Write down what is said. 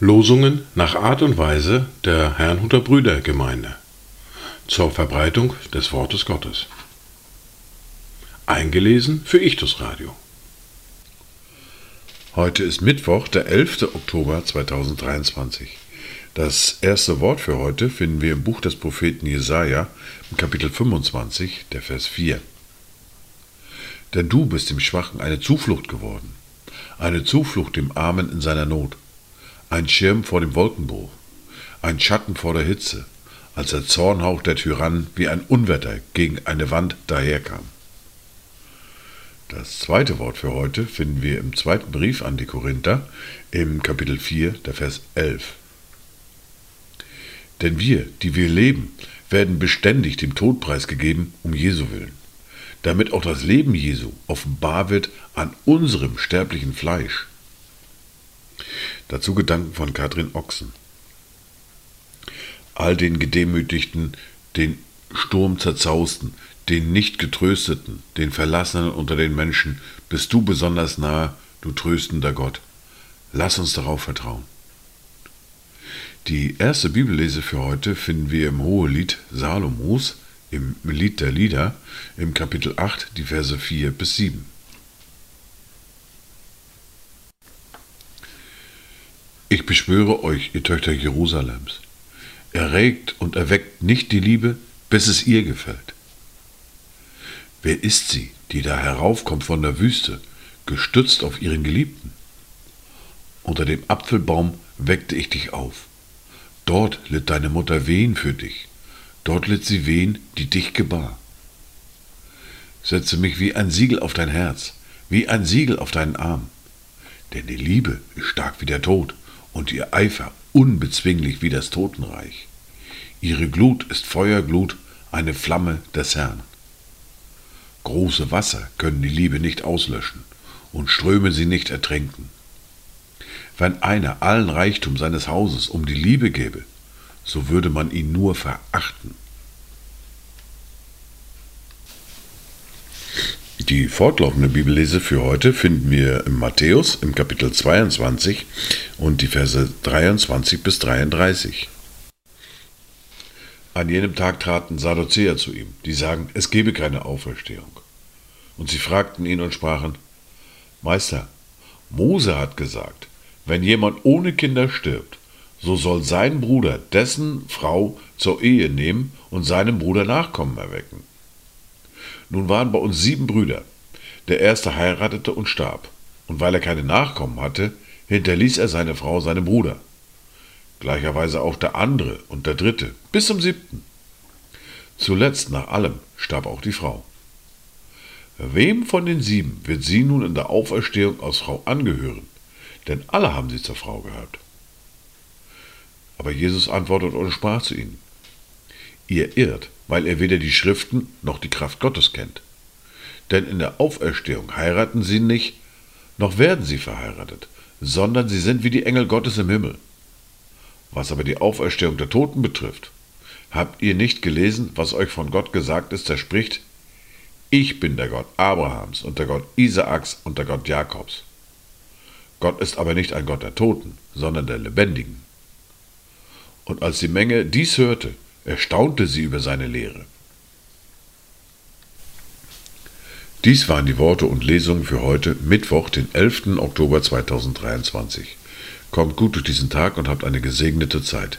Losungen nach Art und Weise der Herrnhuter Brüdergemeinde zur Verbreitung des Wortes Gottes. Eingelesen für Ichtus Radio. Heute ist Mittwoch, der 11. Oktober 2023. Das erste Wort für heute finden wir im Buch des Propheten Jesaja, im Kapitel 25, der Vers 4. Denn du bist dem Schwachen eine Zuflucht geworden, eine Zuflucht dem Armen in seiner Not. Ein Schirm vor dem Wolkenbruch, ein Schatten vor der Hitze, als der Zornhauch der Tyrannen wie ein Unwetter gegen eine Wand daherkam. Das zweite Wort für heute finden wir im zweiten Brief an die Korinther im Kapitel 4, der Vers 11. Denn wir, die wir leben, werden beständig dem Tod preisgegeben um Jesu willen, damit auch das Leben Jesu offenbar wird an unserem sterblichen Fleisch. Dazu Gedanken von Katrin Ochsen. All den Gedemütigten, den Sturm zerzausten, den nicht getrösteten, den Verlassenen unter den Menschen, bist du besonders nahe, du tröstender Gott. Lass uns darauf vertrauen. Die erste Bibellese für heute finden wir im Hohelied Salomos, im Lied der Lieder, im Kapitel 8, die Verse 4 bis 7. Ich beschwöre euch, ihr Töchter Jerusalems, erregt und erweckt nicht die Liebe, bis es ihr gefällt. Wer ist sie, die da heraufkommt von der Wüste, gestützt auf ihren Geliebten? Unter dem Apfelbaum weckte ich dich auf. Dort litt deine Mutter Wehen für dich. Dort litt sie Wehen, die dich gebar. Setze mich wie ein Siegel auf dein Herz, wie ein Siegel auf deinen Arm. Denn die Liebe ist stark wie der Tod und ihr Eifer unbezwinglich wie das Totenreich. Ihre Glut ist Feuerglut, eine Flamme des Herrn. Große Wasser können die Liebe nicht auslöschen und Ströme sie nicht ertränken. Wenn einer allen Reichtum seines Hauses um die Liebe gäbe, so würde man ihn nur verachten. Die fortlaufende Bibellese für heute finden wir im Matthäus im Kapitel 22 und die Verse 23 bis 33. An jenem Tag traten Sadduzäer zu ihm, die sagen, es gebe keine Auferstehung. Und sie fragten ihn und sprachen, Meister, Mose hat gesagt, wenn jemand ohne Kinder stirbt, so soll sein Bruder dessen Frau zur Ehe nehmen und seinem Bruder Nachkommen erwecken. Nun waren bei uns sieben Brüder. Der erste heiratete und starb. Und weil er keine Nachkommen hatte, hinterließ er seine Frau seinem Bruder. Gleicherweise auch der andere und der dritte, bis zum siebten. Zuletzt nach allem starb auch die Frau. Wem von den sieben wird sie nun in der Auferstehung aus Frau angehören? Denn alle haben sie zur Frau gehört. Aber Jesus antwortet und sprach zu ihnen, Ihr irrt, weil er weder die Schriften noch die Kraft Gottes kennt. Denn in der Auferstehung heiraten sie nicht, noch werden sie verheiratet, sondern sie sind wie die Engel Gottes im Himmel. Was aber die Auferstehung der Toten betrifft, habt ihr nicht gelesen, was euch von Gott gesagt ist, der spricht, ich bin der Gott Abrahams und der Gott Isaaks und der Gott Jakobs. Gott ist aber nicht ein Gott der Toten, sondern der Lebendigen. Und als die Menge dies hörte, erstaunte sie über seine Lehre. Dies waren die Worte und Lesungen für heute, Mittwoch, den 11. Oktober 2023. Kommt gut durch diesen Tag und habt eine gesegnete Zeit.